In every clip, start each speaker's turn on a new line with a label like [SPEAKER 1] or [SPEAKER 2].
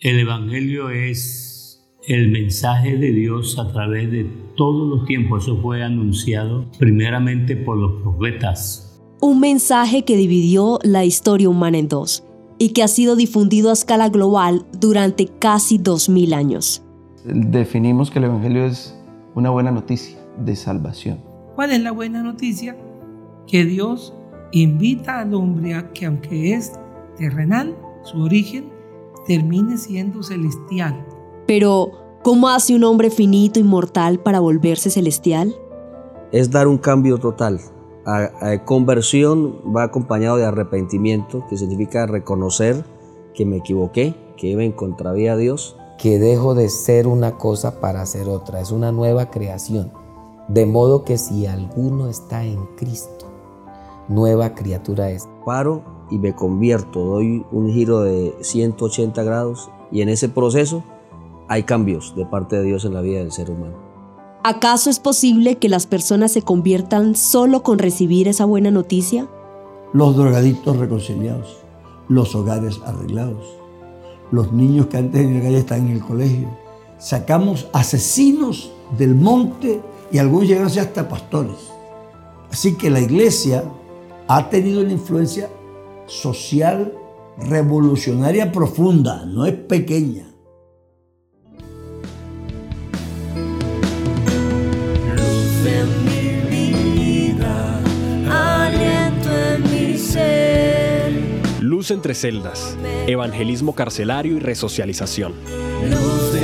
[SPEAKER 1] El Evangelio es el mensaje de Dios a través de todos los tiempos. Eso fue anunciado primeramente por los profetas.
[SPEAKER 2] Un mensaje que dividió la historia humana en dos y que ha sido difundido a escala global durante casi dos mil años.
[SPEAKER 3] Definimos que el Evangelio es una buena noticia de salvación.
[SPEAKER 4] ¿Cuál es la buena noticia? Que Dios invita al hombre a que aunque es terrenal, su origen termine siendo celestial
[SPEAKER 2] pero, ¿cómo hace un hombre finito y mortal para volverse celestial?
[SPEAKER 5] Es dar un cambio total. A, conversión va acompañado de arrepentimiento, que significa reconocer que me equivoqué, que iba en contravía a Dios.
[SPEAKER 6] Que dejo de ser una cosa para ser otra. Es una nueva creación. De modo que si alguno está en Cristo, nueva criatura es.
[SPEAKER 5] Paro y me convierto, doy un giro de 180 grados y en ese proceso hay cambios de parte de Dios en la vida del ser humano.
[SPEAKER 2] ¿Acaso es posible que las personas se conviertan solo con recibir esa buena noticia?
[SPEAKER 7] Los drogadictos reconciliados, los hogares arreglados, los niños que antes en el calle están en el colegio. Sacamos asesinos del monte y algunos llegan a ser hasta pastores. Así que la iglesia ha tenido una influencia social revolucionaria profunda, no es pequeña.
[SPEAKER 8] Luz entre celdas, evangelismo carcelario y resocialización. Luz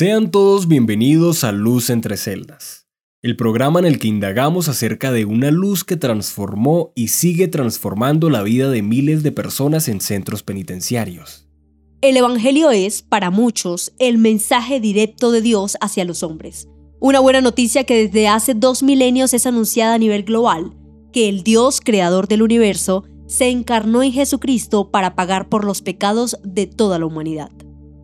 [SPEAKER 8] Sean todos bienvenidos a Luz entre celdas, el programa en el que indagamos acerca de una luz que transformó y sigue transformando la vida de miles de personas en centros penitenciarios.
[SPEAKER 2] El Evangelio es, para muchos, el mensaje directo de Dios hacia los hombres. Una buena noticia que desde hace dos milenios es anunciada a nivel global, que el Dios creador del universo se encarnó en Jesucristo para pagar por los pecados de toda la humanidad.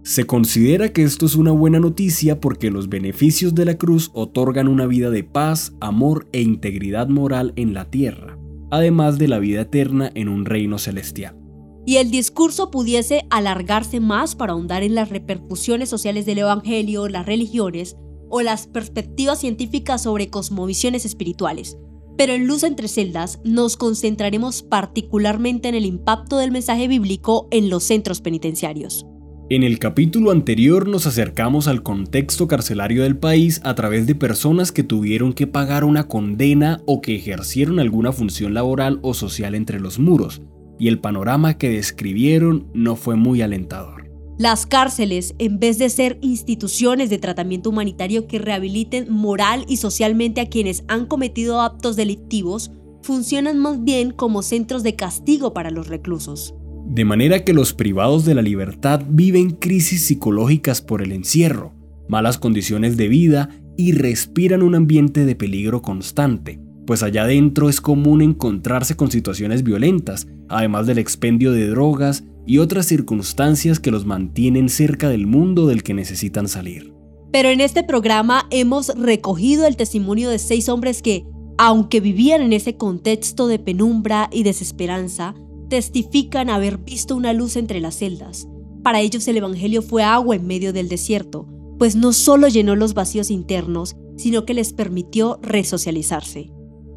[SPEAKER 8] Se considera que esto es una buena noticia porque los beneficios de la cruz otorgan una vida de paz, amor e integridad moral en la tierra, además de la vida eterna en un reino celestial
[SPEAKER 2] y el discurso pudiese alargarse más para ahondar en las repercusiones sociales del Evangelio, las religiones o las perspectivas científicas sobre cosmovisiones espirituales. Pero en Luz entre Celdas nos concentraremos particularmente en el impacto del mensaje bíblico en los centros penitenciarios.
[SPEAKER 8] En el capítulo anterior nos acercamos al contexto carcelario del país a través de personas que tuvieron que pagar una condena o que ejercieron alguna función laboral o social entre los muros, y el panorama que describieron no fue muy alentador.
[SPEAKER 2] Las cárceles, en vez de ser instituciones de tratamiento humanitario que rehabiliten moral y socialmente a quienes han cometido actos delictivos, funcionan más bien como centros de castigo para los reclusos.
[SPEAKER 8] De manera que los privados de la libertad viven crisis psicológicas por el encierro, malas condiciones de vida y respiran un ambiente de peligro constante, pues allá adentro es común encontrarse con situaciones violentas, además del expendio de drogas y otras circunstancias que los mantienen cerca del mundo del que necesitan salir.
[SPEAKER 2] Pero en este programa hemos recogido el testimonio de seis hombres que, aunque vivían en ese contexto de penumbra y desesperanza, testifican haber visto una luz entre las celdas. Para ellos el Evangelio fue agua en medio del desierto, pues no solo llenó los vacíos internos, sino que les permitió resocializarse.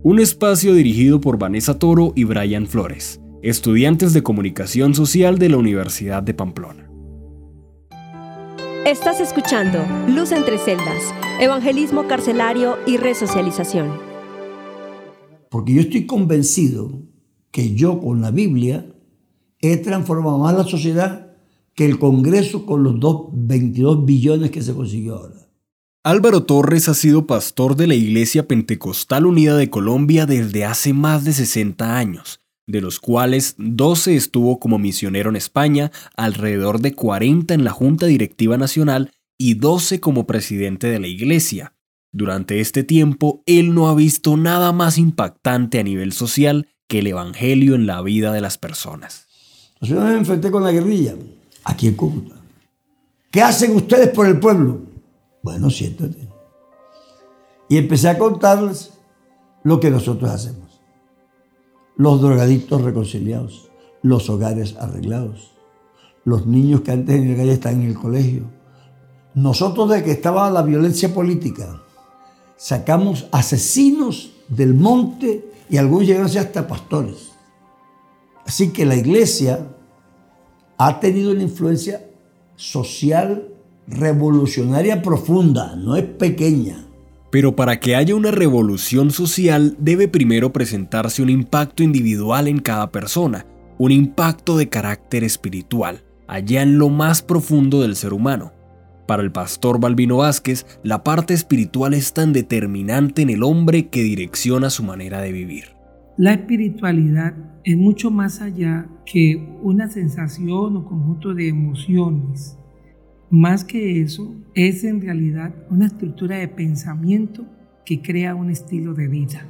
[SPEAKER 8] Un espacio dirigido por Vanessa Toro y Brian Flores, estudiantes de comunicación social de la Universidad de Pamplona.
[SPEAKER 2] Estás escuchando Luz entre celdas, evangelismo carcelario y resocialización.
[SPEAKER 7] Porque yo estoy convencido que yo con la Biblia he transformado más la sociedad que el Congreso con los 22 billones que se consiguió ahora.
[SPEAKER 8] Álvaro Torres ha sido pastor de la Iglesia Pentecostal Unida de Colombia desde hace más de 60 años, de los cuales 12 estuvo como misionero en España, alrededor de 40 en la Junta Directiva Nacional y 12 como presidente de la Iglesia. Durante este tiempo, él no ha visto nada más impactante a nivel social que el Evangelio en la vida de las personas.
[SPEAKER 7] Yo me enfrenté con la guerrilla, aquí en Cúcuta. ¿Qué hacen ustedes por el pueblo? Bueno, siéntate. Y empecé a contarles lo que nosotros hacemos. Los drogadictos reconciliados, los hogares arreglados, los niños que antes en el calle están en el colegio. Nosotros de que estaba la violencia política, sacamos asesinos del monte y algunos llegaron hasta pastores. Así que la iglesia ha tenido una influencia social revolucionaria profunda, no es pequeña.
[SPEAKER 8] Pero para que haya una revolución social debe primero presentarse un impacto individual en cada persona, un impacto de carácter espiritual, allá en lo más profundo del ser humano. Para el pastor Balbino Vázquez, la parte espiritual es tan determinante en el hombre que direcciona su manera de vivir.
[SPEAKER 4] La espiritualidad es mucho más allá que una sensación o conjunto de emociones. Más que eso, es en realidad una estructura de pensamiento que crea un estilo de vida.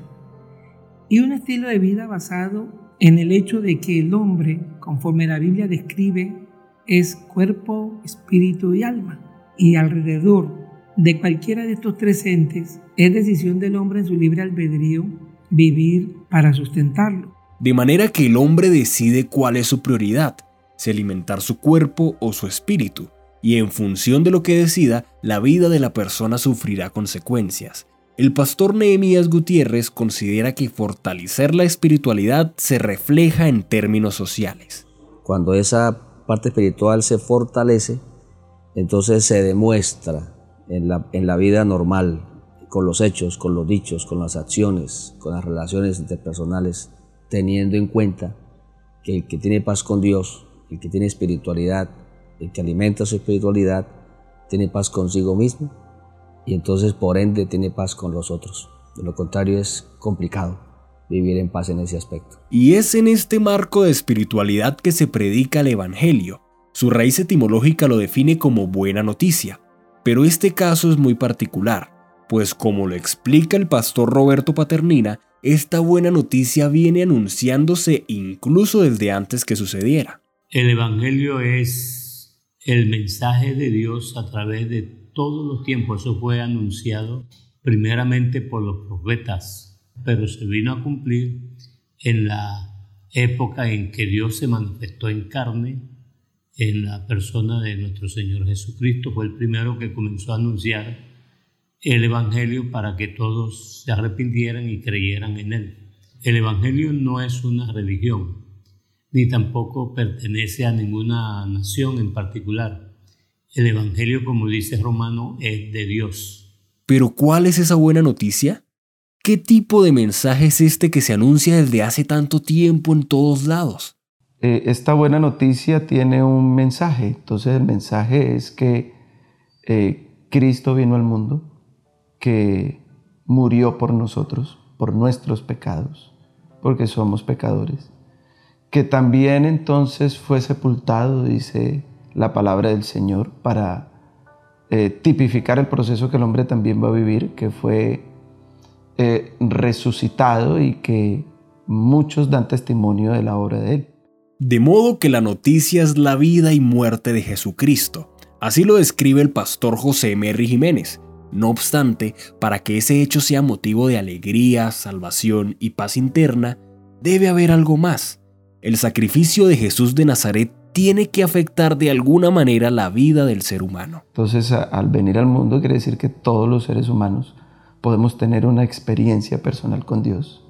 [SPEAKER 4] Y un estilo de vida basado en el hecho de que el hombre, conforme la Biblia describe, es cuerpo, espíritu y alma y alrededor de cualquiera de estos tres entes es decisión del hombre en su libre albedrío vivir para sustentarlo.
[SPEAKER 8] De manera que el hombre decide cuál es su prioridad, si alimentar su cuerpo o su espíritu, y en función de lo que decida, la vida de la persona sufrirá consecuencias. El pastor Nehemías Gutiérrez considera que fortalecer la espiritualidad se refleja en términos sociales.
[SPEAKER 5] Cuando esa parte espiritual se fortalece, entonces se demuestra en la, en la vida normal, con los hechos, con los dichos, con las acciones, con las relaciones interpersonales, teniendo en cuenta que el que tiene paz con Dios, el que tiene espiritualidad, el que alimenta su espiritualidad, tiene paz consigo mismo y entonces por ende tiene paz con los otros. De lo contrario es complicado vivir en paz en ese aspecto.
[SPEAKER 8] Y es en este marco de espiritualidad que se predica el Evangelio, su raíz etimológica lo define como buena noticia, pero este caso es muy particular, pues como lo explica el pastor Roberto Paternina, esta buena noticia viene anunciándose incluso desde antes que sucediera.
[SPEAKER 1] El Evangelio es el mensaje de Dios a través de todos los tiempos. Eso fue anunciado primeramente por los profetas, pero se vino a cumplir en la época en que Dios se manifestó en carne en la persona de nuestro Señor Jesucristo. Fue el primero que comenzó a anunciar el Evangelio para que todos se arrepintieran y creyeran en él. El Evangelio no es una religión, ni tampoco pertenece a ninguna nación en particular. El Evangelio, como dice Romano, es de Dios.
[SPEAKER 8] Pero ¿cuál es esa buena noticia? ¿Qué tipo de mensaje es este que se anuncia desde hace tanto tiempo en todos lados?
[SPEAKER 3] Eh, esta buena noticia tiene un mensaje. Entonces el mensaje es que eh, Cristo vino al mundo, que murió por nosotros, por nuestros pecados, porque somos pecadores, que también entonces fue sepultado, dice la palabra del Señor, para eh, tipificar el proceso que el hombre también va a vivir, que fue resucitado y que muchos dan testimonio de la obra de él.
[SPEAKER 8] De modo que la noticia es la vida y muerte de Jesucristo. Así lo describe el pastor José Merri Jiménez. No obstante, para que ese hecho sea motivo de alegría, salvación y paz interna, debe haber algo más. El sacrificio de Jesús de Nazaret tiene que afectar de alguna manera la vida del ser humano.
[SPEAKER 3] Entonces, al venir al mundo quiere decir que todos los seres humanos podemos tener una experiencia personal con Dios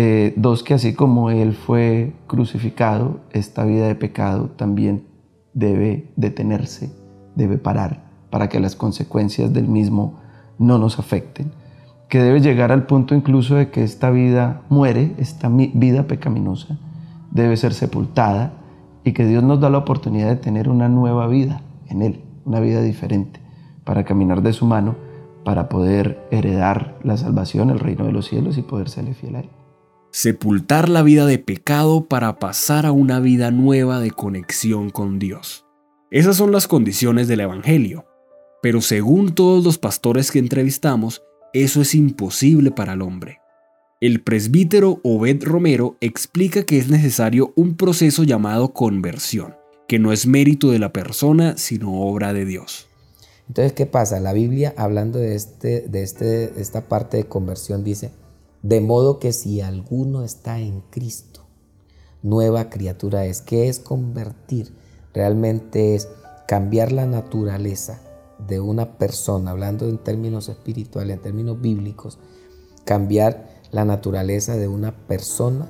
[SPEAKER 3] eh, dos, que así como Él fue crucificado, esta vida de pecado también debe detenerse, debe parar para que las consecuencias del mismo no nos afecten. Que debe llegar al punto incluso de que esta vida muere, esta vida pecaminosa, debe ser sepultada y que Dios nos da la oportunidad de tener una nueva vida en Él, una vida diferente, para caminar de su mano, para poder heredar la salvación, el reino de los cielos y poder serle fiel a Él
[SPEAKER 8] sepultar la vida de pecado para pasar a una vida nueva de conexión con Dios. Esas son las condiciones del Evangelio, pero según todos los pastores que entrevistamos, eso es imposible para el hombre. El presbítero Obed Romero explica que es necesario un proceso llamado conversión, que no es mérito de la persona, sino obra de Dios.
[SPEAKER 6] Entonces, ¿qué pasa? La Biblia, hablando de, este, de este, esta parte de conversión, dice, de modo que si alguno está en Cristo, nueva criatura es. ¿Qué es convertir? Realmente es cambiar la naturaleza de una persona, hablando en términos espirituales, en términos bíblicos, cambiar la naturaleza de una persona,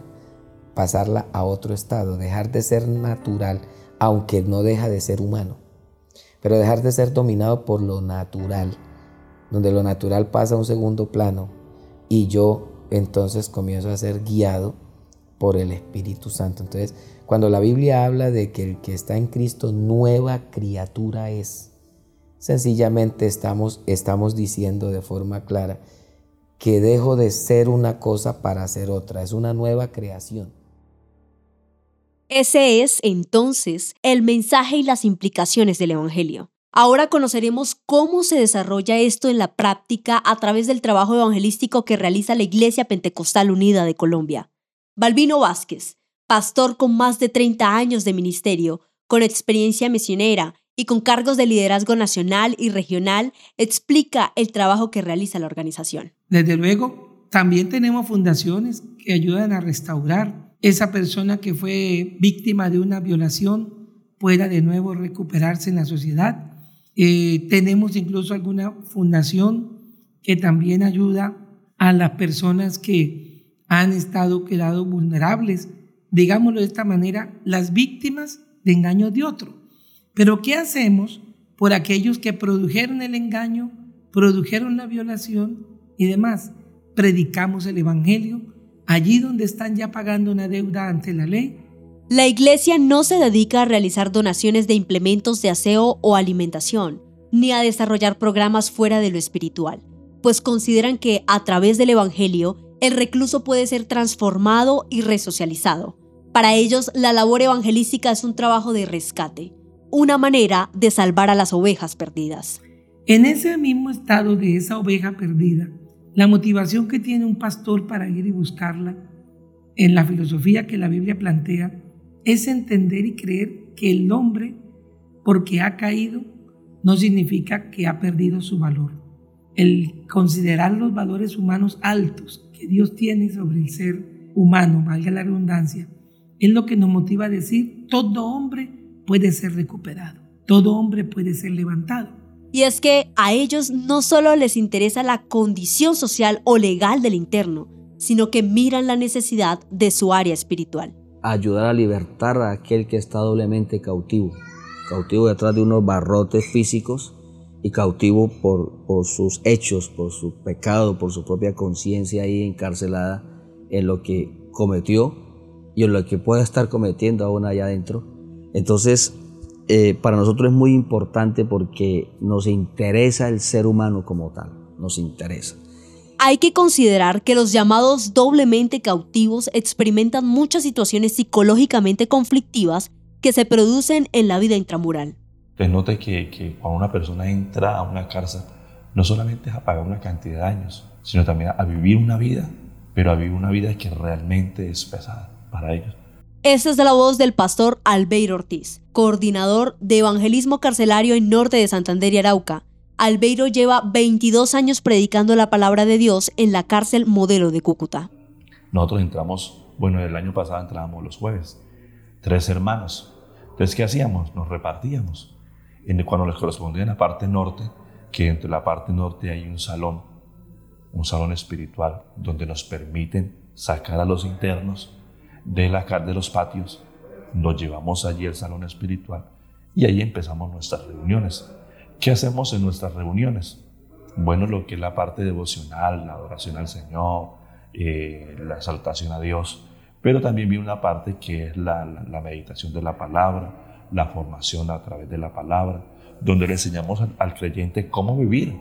[SPEAKER 6] pasarla a otro estado, dejar de ser natural, aunque no deja de ser humano, pero dejar de ser dominado por lo natural, donde lo natural pasa a un segundo plano y yo entonces comienzo a ser guiado por el Espíritu Santo. Entonces, cuando la Biblia habla de que el que está en Cristo nueva criatura es, sencillamente estamos, estamos diciendo de forma clara que dejo de ser una cosa para ser otra, es una nueva creación.
[SPEAKER 2] Ese es, entonces, el mensaje y las implicaciones del Evangelio. Ahora conoceremos cómo se desarrolla esto en la práctica a través del trabajo evangelístico que realiza la Iglesia Pentecostal Unida de Colombia. Balbino Vázquez, pastor con más de 30 años de ministerio, con experiencia misionera y con cargos de liderazgo nacional y regional, explica el trabajo que realiza la organización.
[SPEAKER 4] Desde luego, también tenemos fundaciones que ayudan a restaurar esa persona que fue víctima de una violación pueda de nuevo recuperarse en la sociedad. Eh, tenemos incluso alguna fundación que también ayuda a las personas que han estado quedado vulnerables, digámoslo de esta manera, las víctimas de engaños de otro. Pero ¿qué hacemos por aquellos que produjeron el engaño, produjeron la violación y demás? Predicamos el Evangelio allí donde están ya pagando una deuda ante la ley.
[SPEAKER 2] La iglesia no se dedica a realizar donaciones de implementos de aseo o alimentación, ni a desarrollar programas fuera de lo espiritual, pues consideran que a través del Evangelio el recluso puede ser transformado y resocializado. Para ellos, la labor evangelística es un trabajo de rescate, una manera de salvar a las ovejas perdidas.
[SPEAKER 4] En ese mismo estado de esa oveja perdida, la motivación que tiene un pastor para ir y buscarla, en la filosofía que la Biblia plantea, es entender y creer que el hombre, porque ha caído, no significa que ha perdido su valor. El considerar los valores humanos altos que Dios tiene sobre el ser humano, valga la redundancia, es lo que nos motiva a decir, todo hombre puede ser recuperado, todo hombre puede ser levantado.
[SPEAKER 2] Y es que a ellos no solo les interesa la condición social o legal del interno, sino que miran la necesidad de su área espiritual.
[SPEAKER 5] Ayudar a libertar a aquel que está doblemente cautivo, cautivo detrás de unos barrotes físicos y cautivo por, sus hechos, por su pecado, por su propia conciencia ahí encarcelada en lo que cometió y en lo que pueda estar cometiendo aún allá adentro entonces, eh, para nosotros es muy importante porque nos interesa el ser humano como tal, nos interesa.
[SPEAKER 2] Hay que considerar que los llamados doblemente cautivos experimentan muchas situaciones psicológicamente conflictivas que se producen en la vida intramural.
[SPEAKER 9] Pues note que, que cuando una persona entra a una cárcel, no solamente es a pagar una cantidad de años, sino también a vivir una vida, pero a vivir una vida que realmente es pesada para ellos.
[SPEAKER 2] Esta es la voz del pastor Albeiro Ortiz, coordinador de evangelismo carcelario en norte de Santander y Arauca. Albeiro lleva 22 años predicando la palabra de Dios en la cárcel modelo de Cúcuta.
[SPEAKER 9] Nosotros entramos, bueno, el año pasado entrábamos los jueves, tres hermanos. Entonces, ¿qué hacíamos? Nos repartíamos. Cuando les correspondía en la parte norte, que entre la parte norte hay un salón, un salón espiritual, donde nos permiten sacar a los internos de, la, de los patios, nos llevamos allí al salón espiritual y ahí empezamos nuestras reuniones. ¿Qué hacemos en nuestras reuniones? Bueno, lo que es la parte devocional, la adoración al Señor, eh, la exaltación a Dios, pero también viene una parte que es la, meditación de la palabra, la formación a través de la palabra, donde le enseñamos al creyente cómo vivir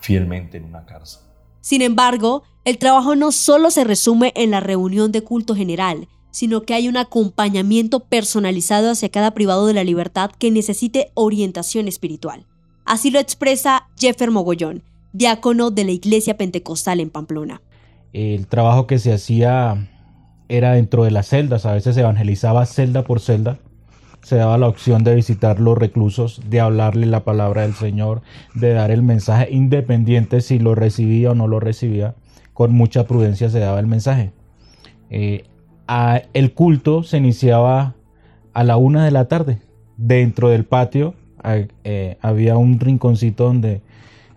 [SPEAKER 9] fielmente en una cárcel.
[SPEAKER 2] Sin embargo, el trabajo no solo se resume en la reunión de culto general, sino que hay un acompañamiento personalizado hacia cada privado de la libertad que necesite orientación espiritual. Así lo expresa Jeffer Mogollón, diácono de la Iglesia Pentecostal en Pamplona.
[SPEAKER 10] El trabajo que se hacía era dentro de las celdas, a veces se evangelizaba celda por celda, se daba la opción de visitar los reclusos, de hablarle la palabra del Señor, de dar el mensaje independiente si lo recibía o no lo recibía. Con mucha prudencia se daba el mensaje. Eh, el culto se iniciaba a la una de la tarde. Dentro del patio eh, había un rinconcito donde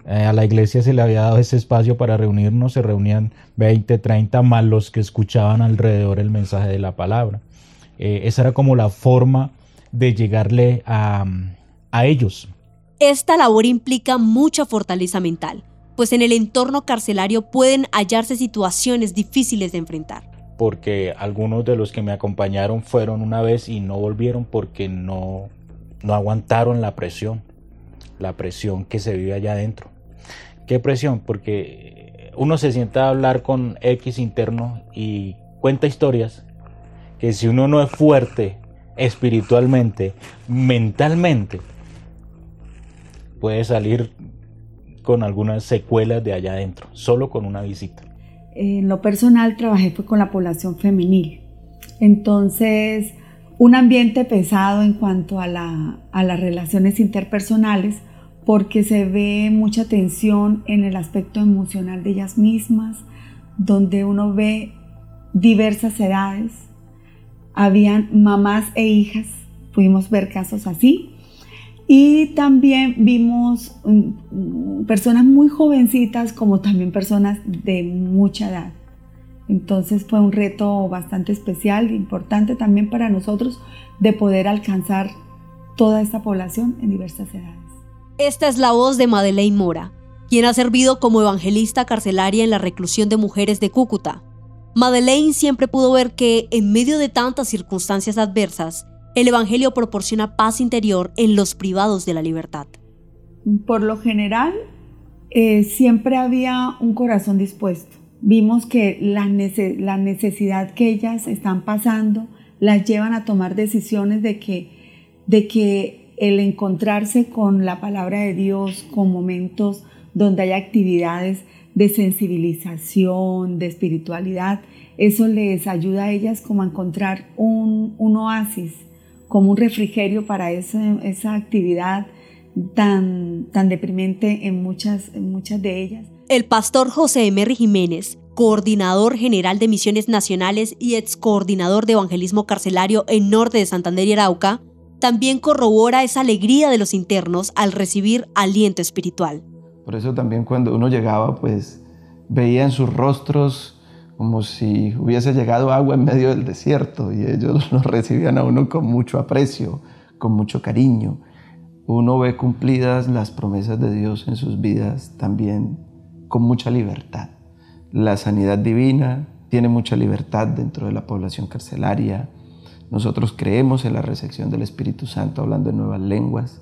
[SPEAKER 10] eh, a la iglesia se le había dado ese espacio para reunirnos. Se reunían 20, 30 más los que escuchaban alrededor el mensaje de la palabra. esa era como la forma de llegarle a, a ellos.
[SPEAKER 2] Esta labor implica mucha fortaleza mental, pues en el entorno carcelario pueden hallarse situaciones difíciles de enfrentar.
[SPEAKER 10] Porque algunos de los que me acompañaron fueron una vez y no volvieron porque no, no aguantaron la presión, la presión que se vive allá adentro. ¿Qué presión? Porque uno se sienta a hablar con X interno y cuenta historias que si uno no es fuerte espiritualmente, mentalmente, puede salir con algunas secuelas de allá adentro, solo con una visita.
[SPEAKER 11] En lo personal trabajé fue con la población femenil. Entonces, un ambiente pesado en cuanto a, a las relaciones interpersonales, porque se ve mucha tensión en el aspecto emocional de ellas mismas, donde uno ve diversas edades, habían mamás e hijas, pudimos ver casos así. Y también vimos mm, personas muy jovencitas como también personas de mucha edad. Entonces fue un reto bastante especial, importante también para nosotros de poder alcanzar toda esta población en diversas edades.
[SPEAKER 2] Esta es la voz de Madeleine Mora, quien ha servido como evangelista carcelaria en la reclusión de mujeres de Cúcuta. Madeleine siempre pudo ver que, en medio de tantas circunstancias adversas, el Evangelio proporciona paz interior en los privados de la libertad.
[SPEAKER 11] Por lo general, eh, siempre había un corazón dispuesto. Vimos que la, la necesidad que ellas están pasando las llevan a tomar decisiones de que, de que el encontrarse con la palabra de Dios, con momentos donde hay actividades de sensibilización, de espiritualidad, eso les ayuda a ellas como a encontrar un, oasis, como un refrigerio para esa, esa actividad tan, tan deprimente en muchas, en muchas de ellas.
[SPEAKER 2] El pastor José Emery Jiménez, coordinador general de misiones nacionales y ex coordinador de evangelismo carcelario en norte de Santander y Arauca, también corrobora esa alegría de los internos al recibir aliento espiritual.
[SPEAKER 3] Por eso también cuando uno llegaba, pues veía en sus rostros como si hubiese llegado agua en medio del desierto y ellos nos recibían a uno con mucho aprecio, con mucho cariño. Uno ve cumplidas las promesas de Dios en sus vidas también con mucha libertad. La sanidad divina tiene mucha libertad dentro de la población carcelaria. Nosotros creemos en la recepción del Espíritu Santo hablando en nuevas lenguas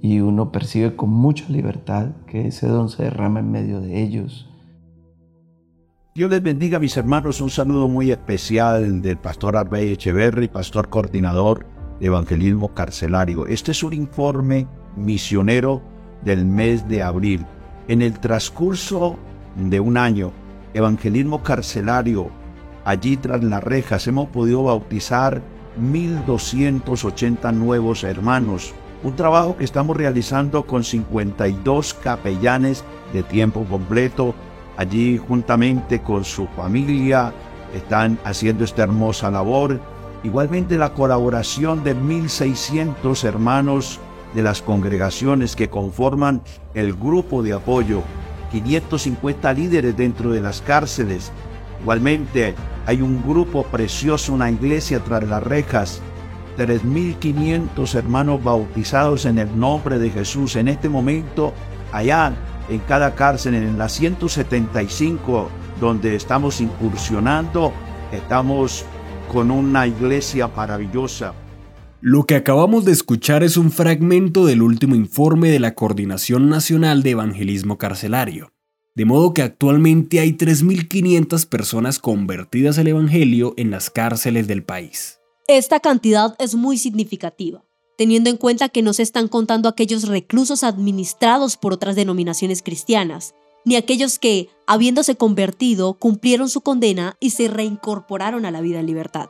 [SPEAKER 3] y uno percibe con mucha libertad que ese don se derrama en medio de ellos.
[SPEAKER 12] Dios les bendiga mis hermanos, un saludo muy especial del pastor Arbey Echeverri, pastor coordinador de evangelismo carcelario. Este es un informe misionero del mes de abril. En el transcurso de un año, evangelismo carcelario, allí tras las rejas, hemos podido bautizar 1.280 nuevos hermanos, un trabajo que estamos realizando con 52 capellanes de tiempo completo, allí juntamente con su familia, están haciendo esta hermosa labor. Igualmente la colaboración de 1.600 hermanos de las congregaciones que conforman el grupo de apoyo, 550 líderes dentro de las cárceles. Igualmente hay un grupo precioso, una iglesia tras las rejas, 3.500 hermanos bautizados en el nombre de Jesús. En este momento, allá en cada cárcel, en la 175, donde estamos incursionando, estamos con una iglesia maravillosa.
[SPEAKER 8] Lo que acabamos de escuchar es un fragmento del último informe de la Coordinación Nacional de Evangelismo Carcelario. De modo que actualmente hay 3.500 personas convertidas al Evangelio en las cárceles del país.
[SPEAKER 2] Esta cantidad es muy significativa, teniendo en cuenta que no se están contando aquellos reclusos administrados por otras denominaciones cristianas, ni aquellos que, habiéndose convertido, cumplieron su condena y se reincorporaron a la vida en libertad.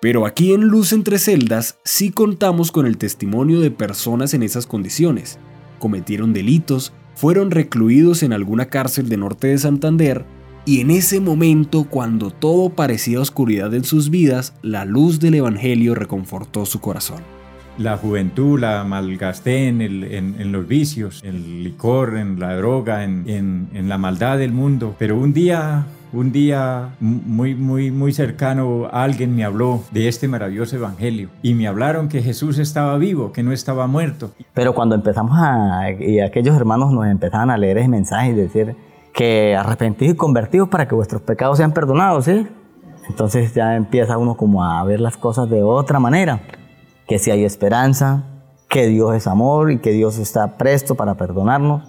[SPEAKER 8] Pero aquí en Luz entre Celdas sí contamos con el testimonio de personas en esas condiciones. Cometieron delitos, fueron recluidos en alguna cárcel de norte de Santander y en ese momento, cuando todo parecía oscuridad en sus vidas, la luz del Evangelio reconfortó su corazón.
[SPEAKER 13] La juventud la malgasté en, los vicios, en el licor, en la droga, en, en, la maldad del mundo. Pero un día un día muy, muy, muy cercano alguien me habló de este maravilloso evangelio y me hablaron que Jesús estaba vivo, que no estaba muerto.
[SPEAKER 14] Pero cuando empezamos a, y aquellos hermanos nos empezaban a leer ese mensaje y decir que arrepentidos y convertidos para que vuestros pecados sean perdonados, ¿sí? Entonces ya empieza uno como a ver las cosas de otra manera, que si hay esperanza, que Dios es amor y que Dios está presto para perdonarnos.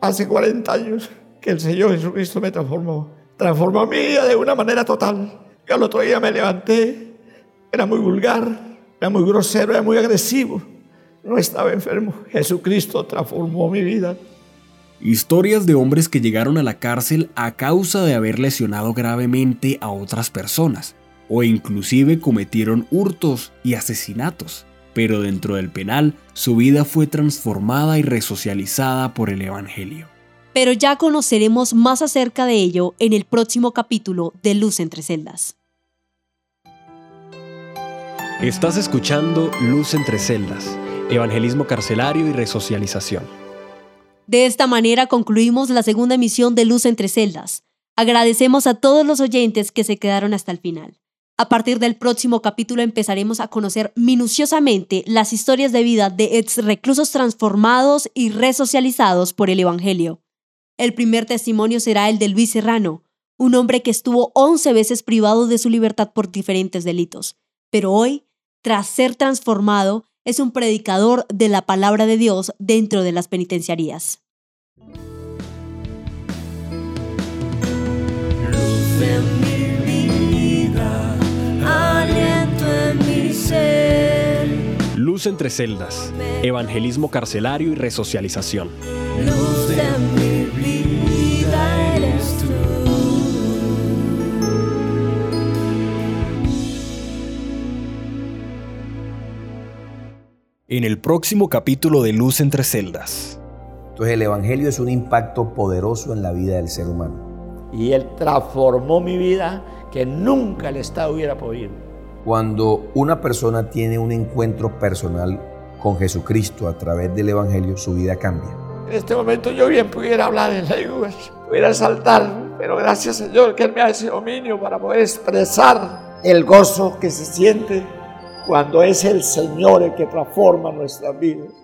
[SPEAKER 15] Hace 40 años que el Señor Jesucristo me transformó transformó mi vida de una manera total. Yo al otro día me levanté, era muy vulgar, era muy grosero, era muy agresivo. No estaba enfermo. Jesucristo transformó mi vida.
[SPEAKER 8] Historias de hombres que llegaron a la cárcel a causa de haber lesionado gravemente a otras personas, o inclusive cometieron hurtos y asesinatos, pero dentro del penal su vida fue transformada y resocializada por el Evangelio
[SPEAKER 2] pero ya conoceremos más acerca de ello en el próximo capítulo de Luz entre celdas.
[SPEAKER 8] Estás escuchando Luz entre celdas, evangelismo carcelario y resocialización.
[SPEAKER 2] De esta manera concluimos la segunda emisión de Luz entre celdas. Agradecemos a todos los oyentes que se quedaron hasta el final. A partir del próximo capítulo empezaremos a conocer minuciosamente las historias de vida de ex reclusos transformados y resocializados por el Evangelio. El primer testimonio será el de Luis Serrano, un hombre que estuvo 11 veces privado de su libertad por diferentes delitos, pero hoy, tras ser transformado, es un predicador de la palabra de Dios dentro de las penitenciarías.
[SPEAKER 8] Luz entre celdas, evangelismo carcelario y resocialización. Luz en mi en el próximo capítulo de Luz entre celdas.
[SPEAKER 6] Entonces el Evangelio es un impacto poderoso en la vida del ser humano.
[SPEAKER 15] Y Él transformó mi vida que nunca el Estado hubiera podido.
[SPEAKER 6] Cuando una persona tiene un encuentro personal con Jesucristo a través del Evangelio, su vida cambia.
[SPEAKER 15] En este momento yo bien pudiera hablar en lenguas, pudiera saltar, pero gracias Señor que Él me ha ese dominio para poder expresar el gozo que se siente cuando es el Señor el que transforma nuestras vidas.